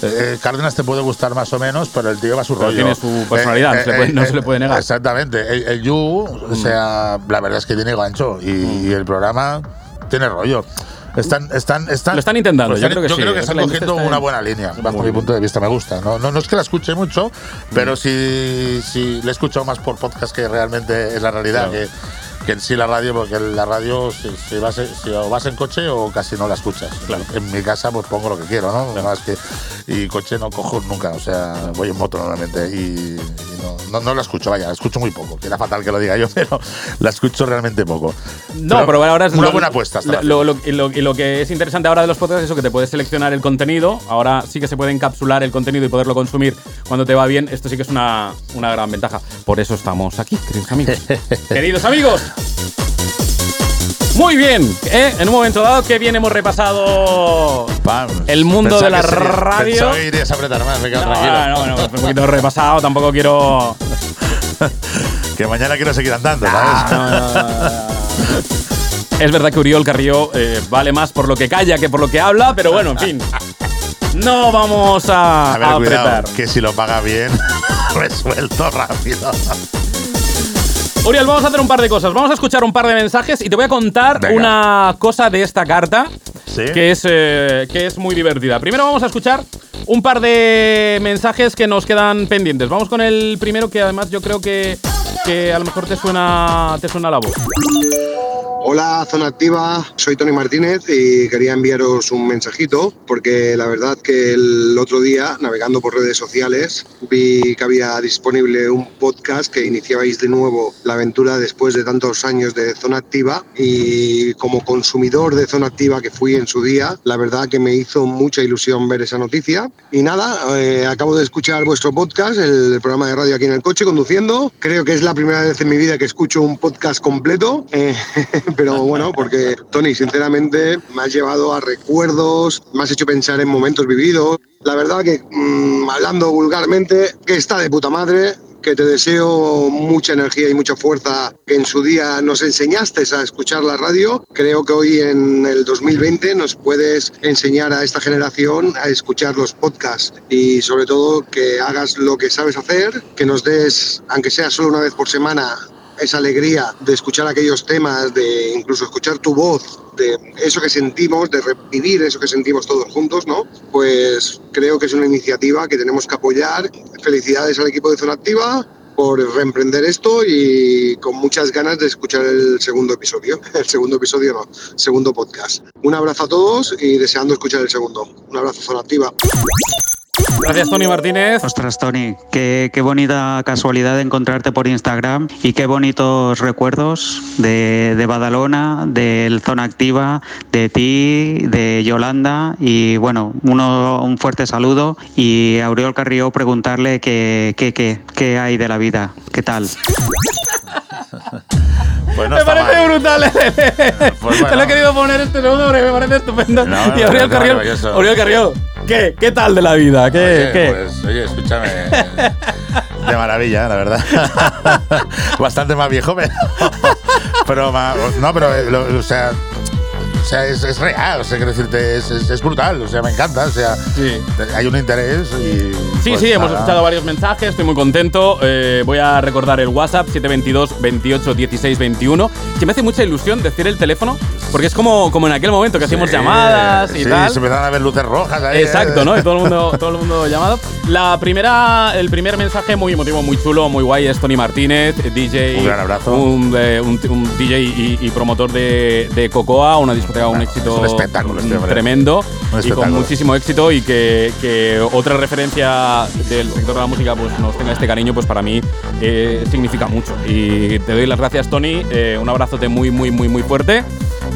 eh, Cárdenas te puede gustar más o menos, pero el tío va a su Pero rollo. Eh, tiene su personalidad, no se le puede- no se le puede negar. Exactamente. El, el You, o sea, la verdad es que tiene gancho y, y el programa tiene rollo. Están, están, están, Lo están intentando, Pues yo están- creo que sí, creo que yo están que la cogiendo está una en- buena línea, bajo mi punto de vista, me gusta. No, no, no es que la escuche mucho, Mm. pero sí, sí le he escuchado más por podcast que realmente es la realidad. Claro. Que, que en sí la radio, porque la radio, si, si vas, si o vas en coche o casi no la escuchas. Claro. En mi casa, pues pongo lo que quiero, ¿no? Además que, y coche no cojo nunca, o sea, voy en moto normalmente y no, no, no la escucho, vaya, la escucho muy poco. Queda fatal que lo diga yo, [laughs] pero la escucho realmente poco. No, pero, ahora es una lo- buena apuesta. Lo, lo- y, lo, y lo que es interesante ahora de los podcasts es eso, que te puedes seleccionar el contenido. Ahora sí que se puede encapsular el contenido y poderlo consumir cuando te va bien. Esto sí que es una, una gran ventaja. Por eso estamos aquí, queridos amigos. [laughs] queridos amigos. Muy bien, ¿eh? en un momento dado que bien hemos repasado el mundo de la que sería- radio. Irías a apretar más, me quedo No, tranquilo. no, bueno, un poquito repasado, tampoco quiero. [laughs] Que mañana quiero seguir andando, Ah, ¿sabes? no, no, no, no. Es verdad que Uriol Carrillo eh, vale más por lo que calla que por lo que habla, pero bueno, en fin. No vamos a, A ver, a cuidado, apretar. que si lo paga bien, [laughs] resuelto rápido. Uriel, vamos a hacer un par de cosas. Vamos a escuchar un par de mensajes y te voy a contar Venga. una cosa de esta carta ¿Sí? que, es, eh, que es muy divertida. Primero vamos a escuchar un par de mensajes que nos quedan pendientes. Vamos con el primero que además yo creo que, que a lo mejor te suena, te suena la voz. Hola, Zona Activa, soy Tony Martínez y quería enviaros un mensajito porque la verdad que el otro día, navegando por redes sociales, vi que había disponible un podcast que iniciabais de nuevo la aventura después de tantos años de Zona Activa y como consumidor de Zona Activa que fui en su día, la verdad que me hizo mucha ilusión ver esa noticia. Y nada, eh, acabo de escuchar vuestro podcast, el programa de radio aquí en el coche conduciendo. Creo que es la primera vez en mi vida que escucho un podcast completo. eh, [laughs] pero bueno, porque Tony, sinceramente, me has llevado a recuerdos, me has hecho pensar en momentos vividos. La verdad que, mm, hablando vulgarmente, que está de puta madre, que te deseo mucha energía y mucha fuerza que en su día nos enseñaste a escuchar la radio. Creo que hoy en el 2020 nos puedes enseñar a esta generación a escuchar los podcasts y sobre todo que hagas lo que sabes hacer, que nos des, aunque sea solo una vez por semana, esa alegría de escuchar aquellos temas, de incluso escuchar tu voz, de eso que sentimos, de revivir eso que sentimos todos juntos, ¿no? Pues creo que es una iniciativa que tenemos que apoyar. Felicidades al equipo de Zona Activa por reemprender esto y con muchas ganas de escuchar el segundo episodio. [laughs] El segundo episodio no, segundo podcast. Un abrazo a todos y deseando escuchar el segundo. Un abrazo, Zona Activa. Gracias, Tony Martínez. Ostras, Tony, qué, qué bonita casualidad de encontrarte por Instagram y qué bonitos recuerdos de, de Badalona, del Zona Activa, de ti, de Yolanda y bueno, uno, un fuerte saludo y a Auriol Carrió preguntarle qué, qué, qué, qué hay de la vida, qué tal. [laughs] Pues no me parece mal. brutal. [laughs] Pues Te lo he querido poner este segundo porque me parece estupendo. No, no, y me Auriel parece Carrió, maravilloso. Auriel Carrió, ¿qué? ¿Qué tal de la vida? ¿Qué? Oye, ¿Qué? Pues, oye, escúchame. [laughs] De maravilla, la verdad. Bastante más viejo, pero. pero no, pero, eh, o sea. O sea, es, es real, o sea, quiero decirte, es, es, es brutal, o sea, me encanta, o sea, Sí. hay un interés y. Sí, pues, sí, hemos nada. escuchado varios mensajes, estoy muy contento. Eh, voy a recordar el WhatsApp 722 28 16 21. Que me hace mucha ilusión decir el teléfono, porque es como, como en aquel momento que hacíamos Sí, llamadas y sí, tal. se empezaron a ver luces rojas ahí. Exacto, ¿no? Y todo el mundo, [laughs] todo el mundo llamado. La primera, el primer mensaje muy emotivo, muy chulo, muy guay es Tony Martínez, DJ. Un gran abrazo. Un, eh, un- un DJ y, y promotor de, de Cocoa, una discoteca, un éxito un espectáculo este tremendo Un y con espectáculo. muchísimo éxito y que, que otra referencia del sector de la música pues nos tenga este cariño, pues para mí eh, significa mucho. Y te doy las gracias, Tony. eh, un abrazote muy, muy, muy, muy fuerte.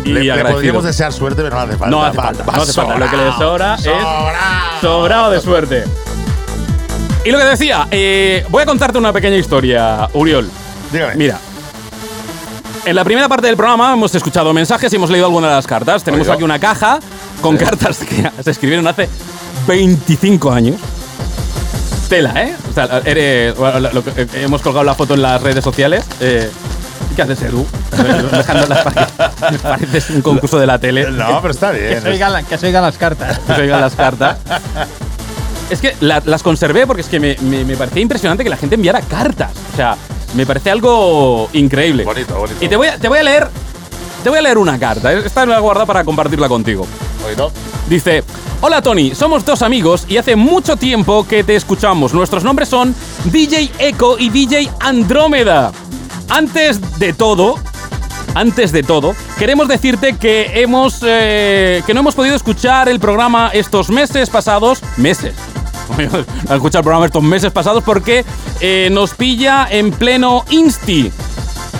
Y Le, le podríamos desear suerte, pero no hace falta. No hace Va- falta, va no hace falta. Lo que le sobra es Sobrao. sobrado de suerte. Y lo que decía, eh, voy a contarte una pequeña historia, Uriol. Dígame. Mira. En la primera parte del programa hemos escuchado mensajes y hemos leído algunas de las cartas. Tenemos Oiga. aquí una caja con cartas que [laughs] se escribieron hace 25 años. Tela, ¿eh? O sea, eres- bueno, lo- lo eh, hemos colgado la foto en las redes sociales. Eh, ¿Qué haces, Edu? Dejándolas para que pareces un concurso de la tele. No, pero está bien. Que se oigan, la- que se oigan las cartas. que se oigan las cartas. Es que la- las conservé porque es que me, me- me parecía impresionante que la gente enviara cartas. O sea, me parece algo increíble. Bonito, bonito. Y te voy a, te voy a leer. te voy a leer una carta. Esta me la he guardado para compartirla contigo. Oído. Dice, hola Tony, somos dos amigos y hace mucho tiempo que te escuchamos. Nuestros nombres son DJ Echo y DJ Andrómeda. Antes de todo, antes de todo, queremos decirte que hemos eh, que no hemos podido escuchar el programa estos meses pasados, meses. [laughs] No he escuchado el programa estos meses pasados porque eh, nos pilla en pleno insti.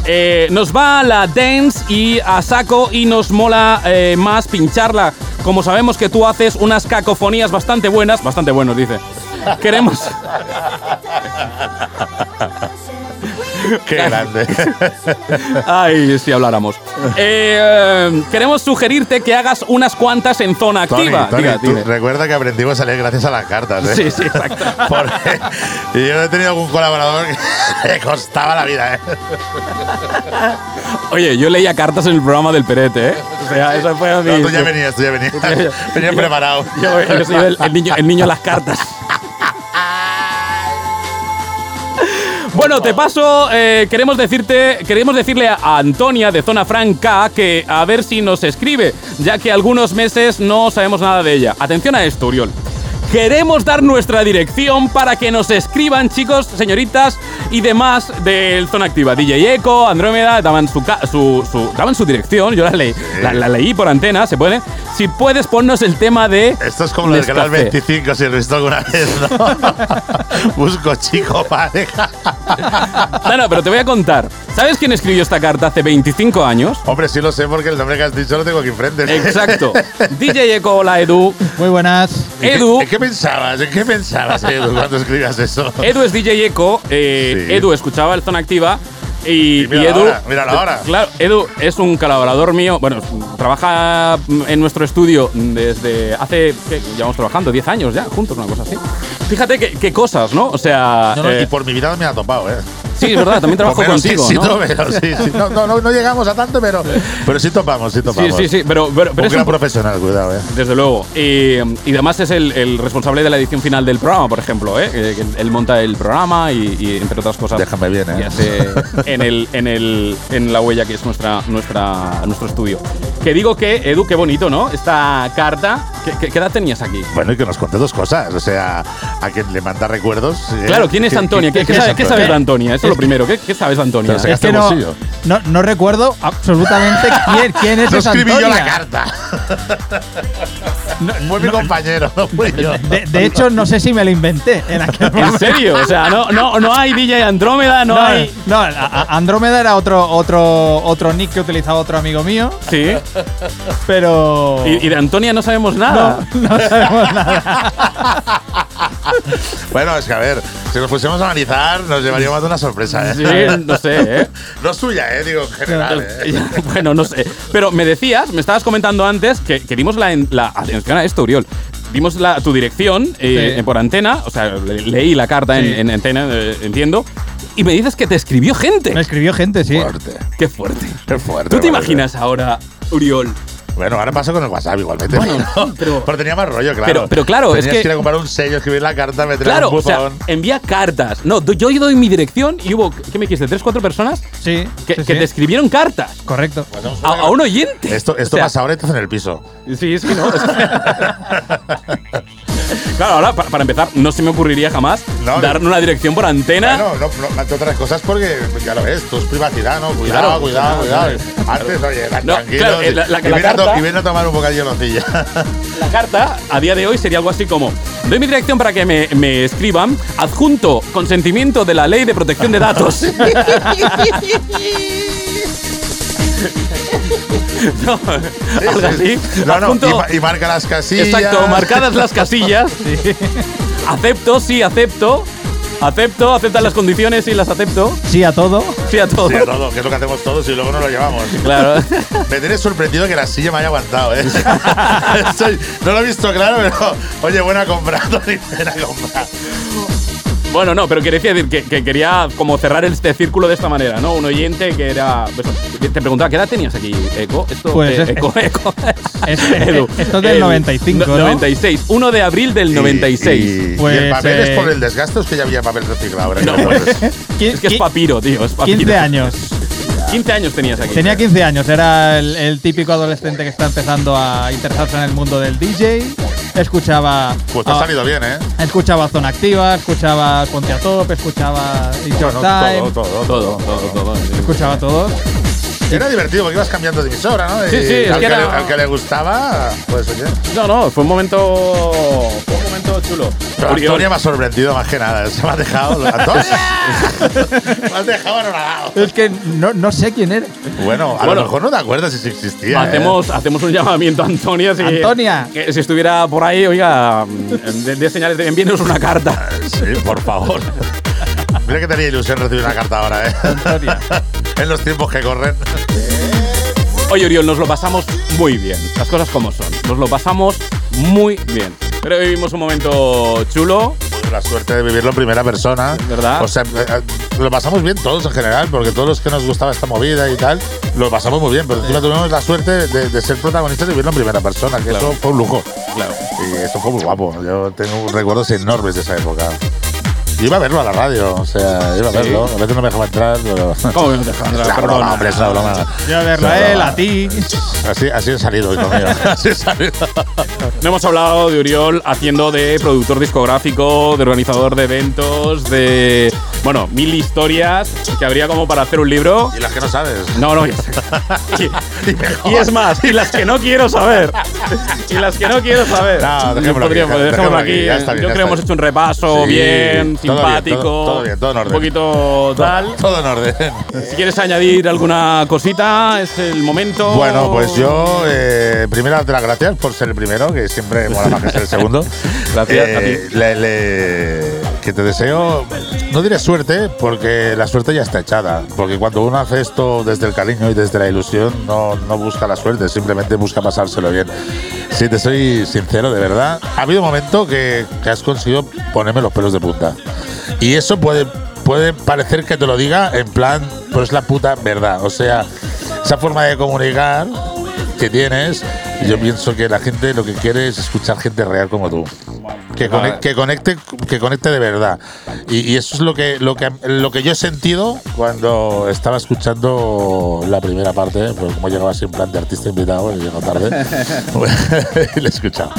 Eh, nos va la dance y a saco y nos mola eh, más pincharla. Como sabemos que tú haces unas cacofonías bastante buenas, bastante buenos, dice. Queremos. [laughs] [laughs] Qué grande. Ay, si habláramos. Eh, eh, queremos sugerirte que hagas unas cuantas en zona activa. Tony, Diga, tú recuerda que aprendimos a leer gracias a las cartas, ¿eh? Sí, sí, exacto. [laughs] Porque y yo he tenido algún colaborador que [laughs] le costaba la vida, ¿eh? Oye, yo leía cartas en el programa del Perete, ¿eh? O sea, eso fue a mí. No, tú ya venías, tú ya venías. Venías preparado. Yo, yo soy el, el niño, el niño de las cartas. Bueno, te paso. eh, queremos decirte, queremos decirle a Antonia de Zona Franca que a ver si nos escribe, ya que algunos meses no sabemos nada de ella. Atención a esto, Uriol. Queremos dar nuestra dirección para que nos escriban, chicos, señoritas y demás del Zona Activa. DJ Eco, Andrómeda, daban su, ca- su, su- daban su dirección, yo la, leí, la, la leí por antena, ¿se puede? Si puedes, ponnos el tema de. Esto es como lo del canal Nescafé. 25, si lo he visto alguna vez, ¿no? [laughs] Busco chico, pareja. No, no, pero te voy a contar. ¿Sabes quién escribió esta carta hace 25 años? Hombre, sí lo sé porque el nombre que has dicho lo tengo aquí enfrente. Exacto. [laughs] DJ Eco, hola Edu. Muy buenas. Edu. ¿En qué pensabas? ¿En qué pensabas, [laughs] Edu, cuando escribías eso? Edu es DJ Eco. eh, Sí. Edu escuchaba el Zona Activa. Y, Y míralo y Edu. ahora, míralo ahora. Claro, Edu es un colaborador mío. Bueno, trabaja en nuestro estudio desde hace. ¿qué? Llevamos trabajando 10 años ya, juntos, una cosa así. Fíjate qué, cosas, ¿no? O sea. No, no, eh, y por mi vida me ha topado, ¿eh? Sí, es verdad, también trabajo contigo, Sí, sí, ¿no? pero sí, sí. No, no, no, no llegamos a tanto, pero, pero sí topamos, sí sí, topamos. sí, sí, pero, pero, pero un es gran un- profesional, cuidado, ¿eh? Desde luego. Y, y además es el, el responsable de la edición final del programa, por ejemplo. ¿eh? Que Él monta el programa y, y, entre otras cosas. Déjame bien, ¿eh? y hace en, el, en, el, en la huella que es nuestra, nuestra, nuestro estudio. Que digo que, Edu, qué bonito, ¿no? Esta carta. ¿Qué, qué- qué edad tenías aquí? Bueno, y que nos cuente dos cosas. O sea, a quien le manda recuerdos. ¿eh? Claro, ¿quién es ¿Qué- Antonia? ¿Qué, qué- qué qué es sabe- qué sabes de Antonia? Eso es lo primero. ¿Qué, qué sabes de Antonia? Es que no, no, no recuerdo absolutamente [laughs] quién, quién es No esa escribí yo la carta. No, Fue mi compañero, no fui yo. De, de hecho, no sé si me lo inventé en aquel ¿En serio? O sea, no, no, no hay DJ Andrómeda, no, No, hay. no, Andrómeda era otro, otro, otro nick que utilizaba otro amigo mío, Sí. pero. Y, y de Antonia no sabemos nada. no, no sabemos nada. [laughs] [laughs] Bueno, es que a ver, si nos pusiéramos a analizar, nos llevaríamos de una sorpresa, ¿eh? Sí, no sé, ¿eh? [laughs] No es tuya, ¿eh? Digo, en general, ¿eh? [laughs] bueno, no sé. Pero me decías, me estabas comentando antes que, que dimos la, en- la- Atención a esto, Uriol. Dimos la, tu dirección eh, Sí. por antena, o sea, le- leí la carta en, Sí. en antena, eh, entiendo. Y me dices que te escribió gente. Me escribió gente, sí. Fuerte. Qué fuerte. Qué fuerte. ¿Tú te fuerte. imaginas ahora, Uriol? Bueno, ahora pasó con el WhatsApp igualmente. Bueno, pero, [laughs] pero- pero tenía más rollo, claro. pero- pero claro, es Tenías que- que ir a comprar un sello, escribir la carta, meter Claro, un o sea, buzón. envía cartas. No, do- yo doy mi dirección y hubo, ¿qué me dijiste? ¿Tres, cuatro personas? Sí. Que, sí, que sí. te escribieron cartas. Correcto. A, a un oyente. Esto, esto O sea, pasa ahora y estás en el piso. Sí, es que no. es que- [laughs] claro, ahora, para, para empezar, no se me ocurriría jamás No, dar una dirección por antena. Bueno, no, no, entre otras cosas porque ya lo ves, tú es privacidad, ¿no? Cuidado, Claro, cuidado, claro, cuidado. Antes, oye, No, tranquilo. claro, eh, la- la- y, la carta- y a tomar un bocadillo de nocilla. [laughs] La carta, a día de hoy, sería algo así como: Doy mi dirección para que me, me escriban, adjunto consentimiento de la ley de protección de datos. [laughs] [laughs] no, algo así. No, no, y, ma- y marca las casillas. Exacto, marcadas las casillas. [laughs] Acepto, sí, acepto. Acepto, aceptan las condiciones y las acepto. Sí a todo. Sí a todo. Sí, a todo, que es lo que hacemos todos y luego nos lo llevamos. Claro. [laughs] Me tienes sorprendido que la silla me haya aguantado, ¿eh? [laughs] Estoy- no lo he visto claro, pero oye, buena compra, Tony, buena compra. Bueno, no, pero quería decir que, que quería como cerrar este círculo de esta manera, ¿no? Un oyente que era. pues, te preguntaba, ¿qué edad tenías aquí, Eco? Esto, Pues eh, es- Eco, Eco. es- [laughs] esto es del El 95, ¿no? 96. 1 de abril del 96. Y, y- y Pues, el papel eh, es por el desgaste, o es que ya había papel reciclado. Ahora No, pues, es que es papiro, tío. Es papiro. 15 años. 15 años tenías aquí. Tenía 15 años, era el, el típico adolescente que está empezando a interesarse en el mundo del DJ. Escuchaba. Pues te ha salido bien, ¿eh? Escuchaba Zona Activa, escuchaba Ponte a Top, escuchaba In Your Bueno, Time, todo, todo, Todo, todo, todo. escuchaba todo. Era divertido porque ibas cambiando de emisora, ¿no? Sí, sí, es al que que, era- le, al que le gustaba, pues oye. No, no, fue un momento. Fue un momento chulo. Pero Antonia me ha sorprendido más que nada. Se me ha dejado. [laughs] ¡Antonia! me has dejado anonadado. Es que no, no sé quién era. Bueno, a Bueno. lo mejor no te acuerdas si existía. ¿eh? Hacemos, hacemos un llamamiento a Antonia. Si, Antonia. Que si estuviera por ahí, oiga, de, de señales de envíenos una carta. Sí, por favor. Mira que tenía ilusión recibir una carta ahora, ¿eh? Antonia. En los tiempos que corren. Oye, Oriol, nos lo pasamos muy bien. Las cosas como son. Nos lo pasamos muy bien. Pero vivimos un momento chulo. Pues la suerte de vivirlo en primera persona. ¿Verdad? O sea, eh, eh, lo pasamos bien todos en general, porque todos los que nos gustaba esta movida y tal, lo pasamos muy bien. Pero encima tuvimos la suerte de, de ser protagonistas y vivirlo en primera persona, que Claro. eso fue un lujo. Claro. Y eso fue muy guapo. Yo tengo recuerdos enormes de esa época. Iba a verlo a la radio, o sea, iba a verlo. A veces no me dejaba entrar, pero. [laughs] ¿Cómo no te dejas entrar? Es broma, hombre, es una broma. Yo a verlo él, a ti. Así, así he salido, hijo mío. [laughs] Así he salido. No hemos hablado de Uriol haciendo de productor discográfico, de organizador de eventos, de. Bueno, mil historias que habría como para hacer un libro. Y las que no sabes. No, no. [laughs] [laughs] Y mejor. Y es más, y las que no quiero saber. [laughs] Y las que no quiero saber. No, dejémoslo aquí, dejémoslo aquí, ya está bien, Yo ya creo que hemos bien. hecho un repaso Sí, bien, todo bien, simpático. todo- todo bien, todo en orden. Un poquito tal. Todo en orden. Si quieres añadir alguna cosita, es el momento. Bueno, pues yo, eh, primero darte las gracias por ser el primero, que siempre mola más que ser el segundo. Gracias a Eh, le- le- que te deseo, no diré suerte, porque la suerte ya está echada. Porque cuando uno hace esto desde el cariño y desde la ilusión, no, no busca la suerte, simplemente busca pasárselo bien. Si te soy sincero, de verdad, ha habido un momento que, que has conseguido ponerme los pelos de punta. Y eso puede, puede parecer que te lo diga en plan, pero es la puta verdad. O sea, esa forma de comunicar que tienes, yo pienso que la gente lo que quiere es escuchar gente real como tú. Que, cone- que conecte que conecte de verdad y, y eso es lo que lo que lo que yo he sentido cuando estaba escuchando la primera parte porque como llegaba en plan de artista invitado y llegó tarde [laughs] [laughs] y le he escuchado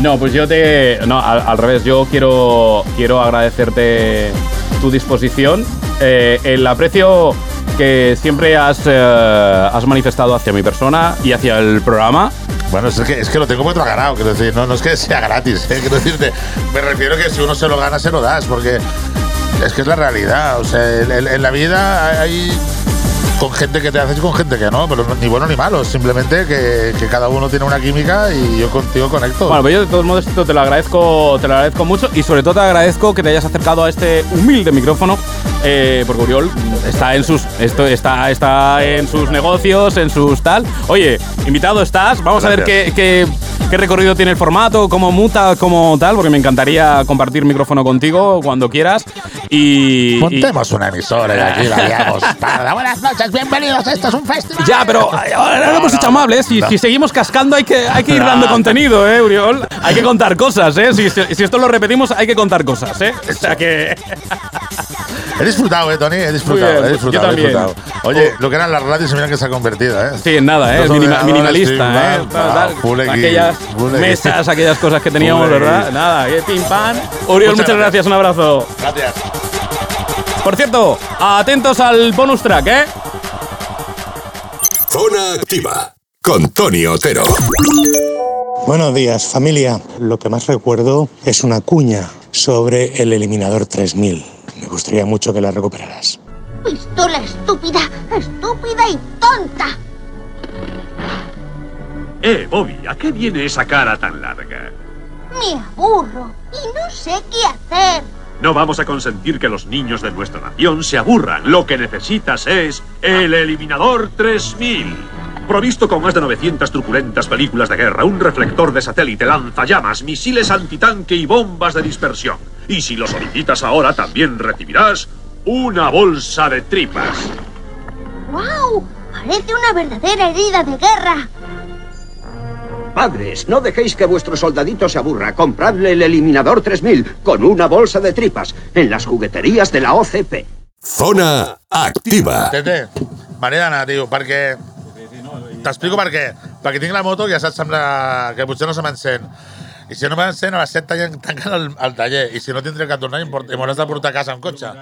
No, pues yo te. No, al, al revés. Yo quiero, quiero agradecerte tu disposición, eh, el aprecio que siempre has, eh, has manifestado hacia mi persona y hacia el programa. Bueno, es que, es que lo tengo muy ganado, quiero decir, no, no es que sea gratis, [laughs] ¿eh? quiero decirte, me refiero que si uno se lo gana, se lo das, porque es que es la realidad, o sea, en la vida hay con gente que te haces y con gente que no, pero ni bueno ni malo, simplemente que, que cada uno tiene una química y yo contigo conecto. Bueno, pues yo de todos modos esto te lo agradezco, te lo agradezco mucho y sobre todo te agradezco que te hayas acercado a este humilde micrófono, eh, porque Uriol está en sus, esto está, está en sus negocios, en sus tal. Oye, invitado estás, vamos a ver qué, qué, qué recorrido tiene el formato, cómo muta, cómo tal, porque me encantaría compartir micrófono contigo cuando quieras y, y- Montemos una emisora y aquí la. [laughs] Buenas noches, bienvenidos, esto es un festival. Ya, pero ay, ahora no hemos hecho amables. Si, si seguimos cascando, hay que, hay que ir No. dando contenido, ¿eh, Uriol? Hay que contar cosas, ¿eh? Si, si- si esto lo repetimos, hay que contar cosas, ¿eh? O sea que. [laughs] He disfrutado, eh, Tony, he disfrutado, bien, he disfrutado, yo también. he disfrutado. Oye, lo que eran las radios, mira que se ha convertido, ¿eh? Sí, en nada, ¿eh? Minima- ordenadores, minimalista, ¿eh? full aquellas full mesas, aquellas cosas que teníamos, Full ¿verdad? Nada, ¿eh? pim pam. Uriol, muchas, Muchas gracias, un abrazo. Gracias. Por cierto, atentos al bonus track, ¿eh? Zona Activa con Tony Otero. Buenos días, familia. Lo que más recuerdo es una cuña sobre el eliminador 3000. Me gustaría mucho que la recuperaras. Pistola estúpida, estúpida y tonta. Eh, Bobby, ¿a qué viene esa cara tan larga? Me aburro y no sé qué hacer. No vamos a consentir que los niños de nuestra nación se aburran. Lo que necesitas es el Eliminador 3000. Provisto con más de 900 truculentas películas de guerra, un reflector de satélite, lanzallamas, misiles antitanque y bombas de dispersión. Y si lo solicitas ahora, también recibirás una bolsa de tripas. ¡Wow! Parece una verdadera herida de guerra. Padres, no dejéis que vuestro soldadito se aburra. Compradle el Eliminador 3000 con una bolsa de tripas en las jugueterías de la OCP. Zona Activa. Tete, Mariana, tio, perquè... T'explico per què. Perquè tinc la moto i ja saps sembla que potser no se m'encén. I si no m'encén, a les 7 tanquen el, el taller. I si no tindré que tornar i m'hauràs de portar a casa amb cotxe.